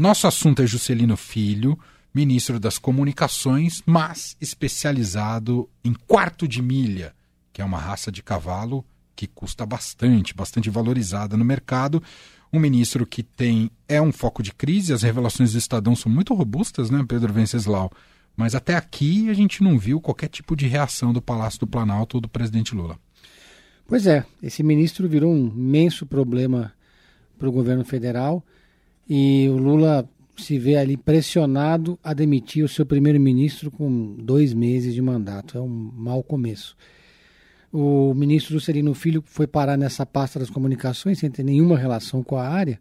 Nosso assunto é Juscelino Filho, ministro das Comunicações, mas especializado em quarto de milha, que é uma raça de cavalo que custa bastante, bastante valorizada no mercado. Um ministro que tem é um foco de crise, as revelações do Estadão são muito robustas, né, Pedro Venceslau? Mas até aqui a gente não viu qualquer tipo de reação do Palácio do Planalto ou do presidente Lula. Pois é, esse ministro virou um imenso problema para o governo federal e o Lula se vê ali pressionado a demitir o seu primeiro-ministro com dois meses de mandato. É um mau começo. O ministro Juscelino Filho foi parar nessa pasta das comunicações sem ter nenhuma relação com a área,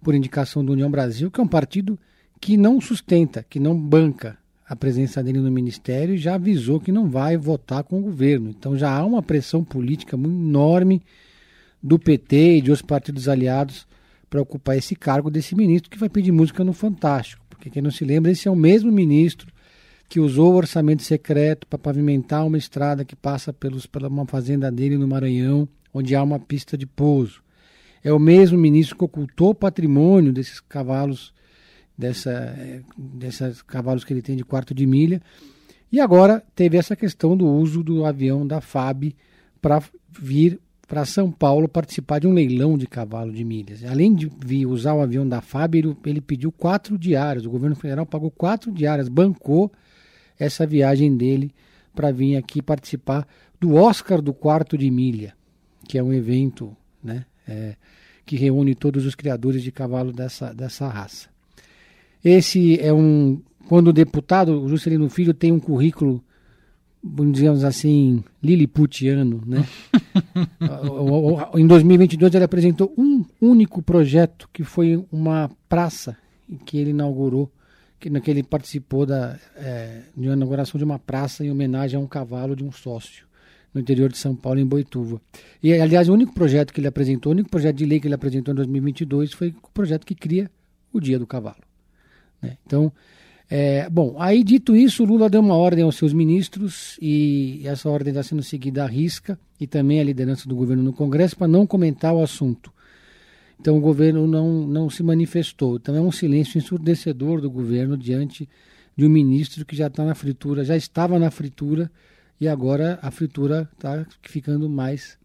por indicação do União Brasil, que é um partido que não sustenta, que não banca a presença dele no ministério e já avisou que não vai votar com o governo. Então já há uma pressão política enorme do PT e de outros partidos aliados para ocupar esse cargo desse ministro que vai pedir música no Fantástico. Porque quem não se lembra, esse é o mesmo ministro que usou o orçamento secreto para pavimentar uma estrada que passa pelos, pela uma fazenda dele no Maranhão, onde há uma pista de pouso. É o mesmo ministro que ocultou o patrimônio desses cavalos, dessa, desses cavalos que ele tem de quarto de milha. E agora teve essa questão do uso do avião da FAB para vir para São Paulo participar de um leilão de cavalo de milhas. Além de usar o avião da FAB, ele, ele pediu quatro diárias. O governo federal pagou quatro diárias, bancou essa viagem dele para vir aqui participar do Oscar do Quarto de Milha, que é um evento né, é, que reúne todos os criadores de cavalo dessa, dessa raça. Esse é um. Quando o deputado, o Juscelino Filho, tem um currículo digamos assim, liliputiano, né? em 2022 ele apresentou um único projeto que foi uma praça que ele inaugurou, que, que ele participou da é, de uma inauguração de uma praça em homenagem a um cavalo de um sócio no interior de São Paulo, em Boituva. E, aliás, o único projeto que ele apresentou, o único projeto de lei que ele apresentou em 2022 foi o projeto que cria o Dia do Cavalo. Né? Então, é, bom, aí dito isso, Lula deu uma ordem aos seus ministros e essa ordem está sendo seguida à risca e também a liderança do governo no Congresso para não comentar o assunto. Então o governo não, não se manifestou. Então é um silêncio ensurdecedor do governo diante de um ministro que já está na fritura, já estava na fritura e agora a fritura está ficando mais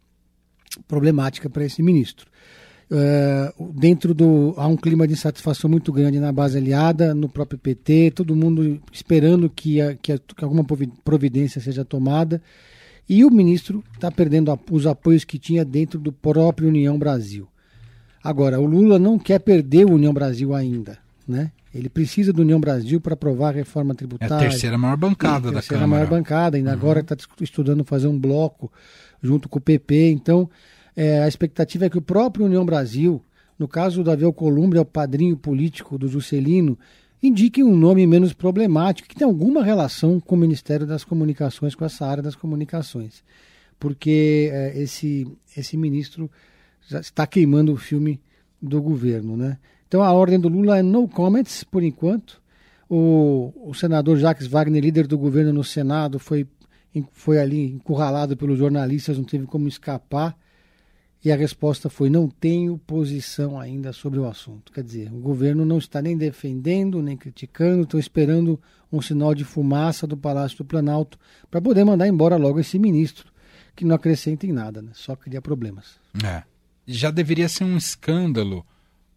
problemática para esse ministro. Uh, dentro do há um clima de insatisfação muito grande na base aliada, no próprio PT, todo mundo esperando que, a, que, a, que alguma providência seja tomada. E o ministro está perdendo a, os apoios que tinha dentro do próprio União Brasil. Agora, o Lula não quer perder o União Brasil ainda, né? Ele precisa do União Brasil para aprovar a reforma tributária. É a terceira maior bancada da terceira Câmara. maior bancada, ainda uhum. agora está estudando fazer um bloco junto com o PP. Então, é, a expectativa é que o próprio União Brasil, no caso do Davi Alcolumbre, é o padrinho político do Juscelino, indique um nome menos problemático, que tem alguma relação com o Ministério das Comunicações, com essa área das comunicações. Porque é, esse, esse ministro já está queimando o filme do governo. Né? Então a ordem do Lula é no comments, por enquanto. O, o senador Jacques Wagner, líder do governo no Senado, foi, foi ali encurralado pelos jornalistas, não teve como escapar e a resposta foi: não tenho posição ainda sobre o assunto. Quer dizer, o governo não está nem defendendo, nem criticando, estou esperando um sinal de fumaça do Palácio do Planalto para poder mandar embora logo esse ministro, que não acrescenta em nada, né? só cria problemas. É. Já deveria ser um escândalo,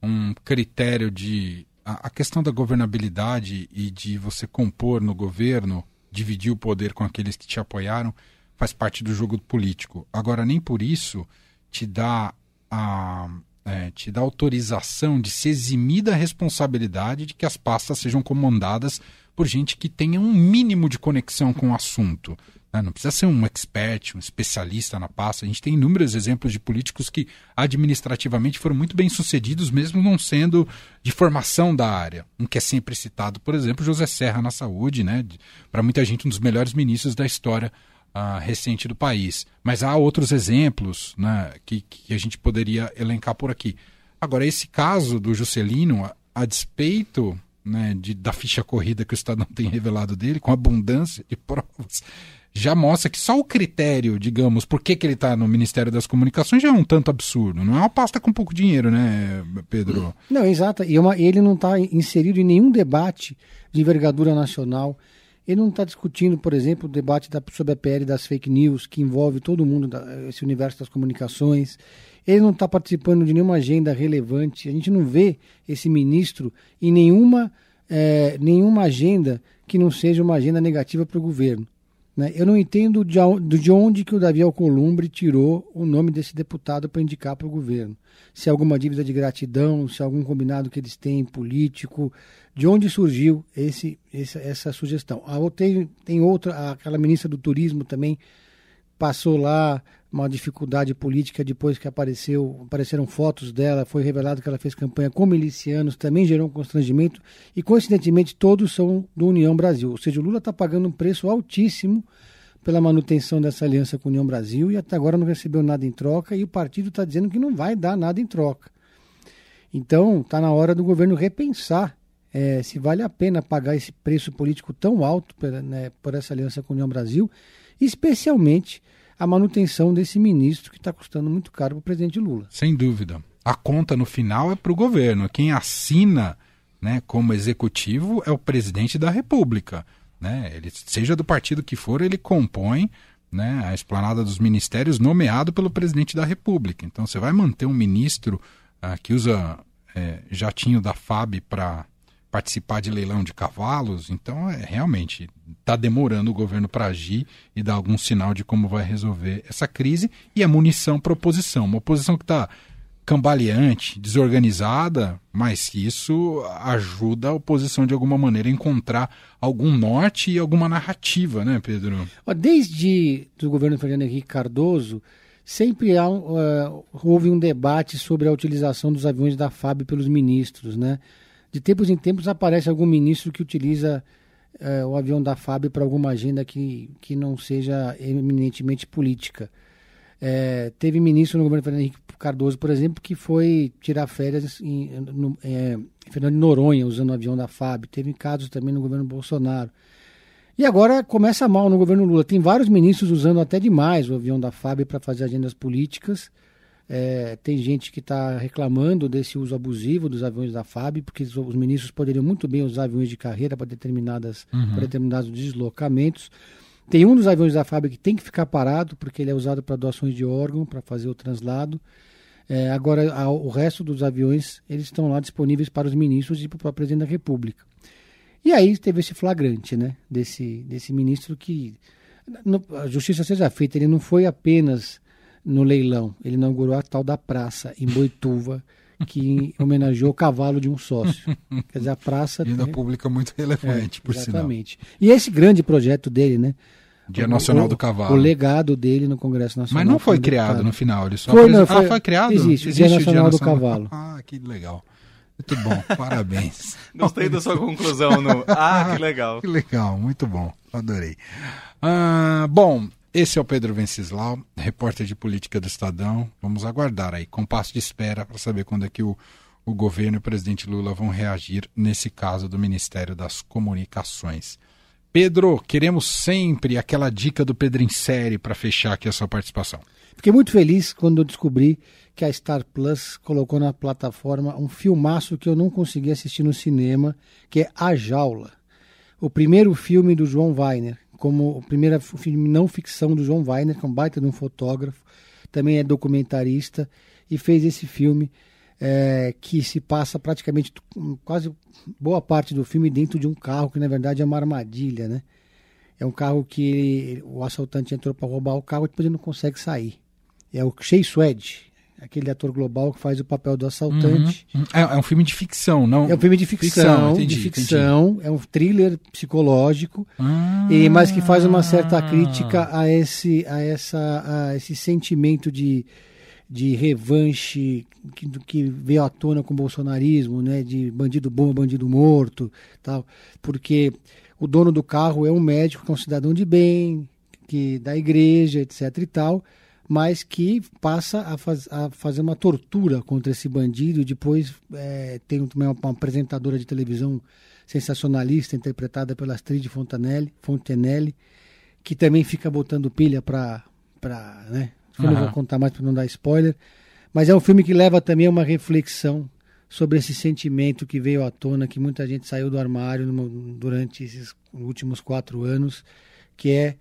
um critério de. A, a questão da governabilidade e de você compor no governo, dividir o poder com aqueles que te apoiaram, faz parte do jogo político. Agora, nem por isso te dá a é, te dá autorização de se eximir da responsabilidade de que as pastas sejam comandadas por gente que tenha um mínimo de conexão com o assunto. Né? Não precisa ser um expert, um especialista na pasta. A gente tem inúmeros exemplos de políticos que administrativamente foram muito bem sucedidos, mesmo não sendo de formação da área. Um que é sempre citado, por exemplo, José Serra na saúde, né? para muita gente, um dos melhores ministros da história uh, recente do país. Mas há outros exemplos né, que, que a gente poderia elencar por aqui. Agora, esse caso do Juscelino, a, a despeito né, de, da ficha corrida que o Estadão tem revelado dele, com abundância de provas, já mostra que só o critério, digamos, por que, que ele está no Ministério das Comunicações já é um tanto absurdo. Não é uma pasta com pouco dinheiro, né, Pedro? Não, exato. E é uma, ele não está inserido em nenhum debate de envergadura nacional. Ele não está discutindo, por exemplo, o debate da, sobre a PL das fake news, que envolve todo mundo, da, esse universo das comunicações. Ele não está participando de nenhuma agenda relevante. A gente não vê esse ministro em nenhuma, é, nenhuma agenda que não seja uma agenda negativa para o governo. Né? Eu não entendo de, de onde que o Davi Alcolumbre tirou o nome desse deputado para indicar para o governo. Se é alguma dívida de gratidão, se é algum combinado que eles têm político, de onde surgiu esse, essa, essa sugestão. Ah, tem, tem outra, aquela ministra do Turismo também passou lá uma dificuldade política depois que apareceu, apareceram fotos dela, foi revelado que ela fez campanha com milicianos, também gerou um constrangimento e coincidentemente todos são do União Brasil. Ou seja, o Lula está pagando um preço altíssimo pela manutenção dessa aliança com União Brasil e até agora não recebeu nada em troca e o partido está dizendo que não vai dar nada em troca. Então está na hora do governo repensar é, se vale a pena pagar esse preço político tão alto por, né, por essa aliança com União Brasil, especialmente a manutenção desse ministro que está custando muito caro para o presidente Lula. Sem dúvida. A conta no final é para o governo. Quem assina né, como executivo é o presidente da República. Né? Ele, seja do partido que for, ele compõe né, a esplanada dos ministérios nomeado pelo presidente da República. Então você vai manter um ministro ah, que usa é, jatinho da FAB para participar de leilão de cavalos. Então, é realmente está demorando o governo para agir e dar algum sinal de como vai resolver essa crise. E a munição para oposição. Uma oposição que está cambaleante, desorganizada, mas que isso ajuda a oposição de alguma maneira a encontrar algum norte e alguma narrativa, né, Pedro? Desde o governo Fernando Henrique Cardoso, sempre há, uh, houve um debate sobre a utilização dos aviões da FAB pelos ministros, né? De tempos em tempos aparece algum ministro que utiliza é, o avião da FAB para alguma agenda que, que não seja eminentemente política. É, teve ministro no governo Fernando Henrique Cardoso, por exemplo, que foi tirar férias em, no, é, Fernando Noronha usando o avião da FAB. Teve casos também no governo Bolsonaro. E agora começa mal no governo Lula. Tem vários ministros usando até demais o avião da FAB para fazer agendas políticas. É, tem gente que está reclamando desse uso abusivo dos aviões da FAB, porque os ministros poderiam muito bem usar aviões de carreira para determinadas uhum. para determinados deslocamentos. Tem um dos aviões da FAB que tem que ficar parado, porque ele é usado para doações de órgão, para fazer o translado. É, agora, a, o resto dos aviões, eles estão lá disponíveis para os ministros e para o presidente da República. E aí teve esse flagrante, né, desse, desse ministro que, no, a justiça seja feita, ele não foi apenas no leilão. Ele inaugurou a tal da praça em Boituva, que homenageou o cavalo de um sócio. Quer dizer, a praça. Vida tem... pública muito relevante, é, por exatamente. sinal. E esse grande projeto dele, né? Dia Nacional o, do Cavalo. O legado dele no Congresso Nacional. Mas não foi criado no final, ele só foi, não, foi, Ah, foi criado? Existe, existe Dia Nacional, Dia Nacional do Cavalo. Ah, que legal. Muito bom, parabéns. Gostei da sua conclusão no. Ah, que legal. Que legal, muito bom, adorei. Ah, bom, esse é o Pedro Venceslau, repórter de política do Estadão. Vamos aguardar aí, compasso de espera, para saber quando é que o, o governo e o presidente Lula vão reagir nesse caso do Ministério das Comunicações. Pedro, queremos sempre aquela dica do Pedro em série para fechar aqui a sua participação. Fiquei muito feliz quando eu descobri que a Star Plus colocou na plataforma um filmaço que eu não consegui assistir no cinema, que é A Jaula. O primeiro filme do João Weiner, como o primeiro filme não ficção do João Weiner, que é um baita de um fotógrafo, também é documentarista e fez esse filme é, que se passa praticamente quase boa parte do filme dentro de um carro que na verdade é uma armadilha, né? É um carro que o assaltante entrou para roubar o carro e depois ele não consegue sair. É o Shea Swed, aquele ator global que faz o papel do assaltante. Uhum, uhum. É, é, um filme de ficção, não? É um filme de ficção, ficção entendi, de ficção. Entendi. É um thriller psicológico, ah, e, mas que faz uma certa crítica a esse, a essa, a esse sentimento de, de revanche que, que veio à tona com o bolsonarismo, né? De bandido bom, bandido morto, tal. Porque o dono do carro é um médico, que é um cidadão de bem, que da igreja, etc. e tal mas que passa a, faz, a fazer uma tortura contra esse bandido. Depois é, tem também uma, uma, apresentadora de televisão sensacionalista, interpretada pela Astrid Fontanelli, Fontenelle, que também fica botando pilha para, né? Eu não Aham. vou contar mais para não dar spoiler, mas é um filme que leva também a uma reflexão sobre esse sentimento que veio à tona, que muita gente saiu do armário no- durante esses últimos quatro anos, que é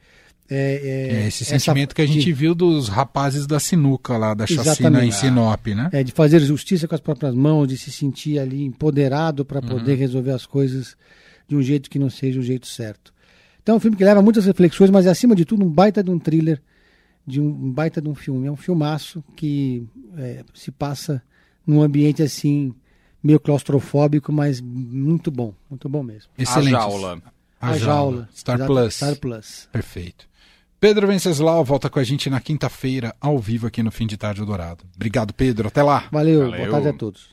é, É esse essa- sentimento que a gente de- viu dos rapazes da sinuca lá, da chacina Exatamente. em Sinop, né? é, de fazer justiça com as próprias mãos, de se sentir ali empoderado para poder resolver as coisas de um jeito que não seja o jeito certo. Então é um filme que leva muitas reflexões, mas acima de tudo um baita de um thriller, de um, um baita de um filme. É um filmaço que é, se passa num ambiente assim meio claustrofóbico, mas muito bom, muito bom mesmo. Excelente. A jaula. A, jaula. Star Exato, Plus. Star Plus. Perfeito. Pedro Venceslau volta com a gente na quinta-feira, ao vivo aqui no Fim de Tarde Dourado. Obrigado, Pedro. Até lá. Valeu, Valeu. boa tarde a todos.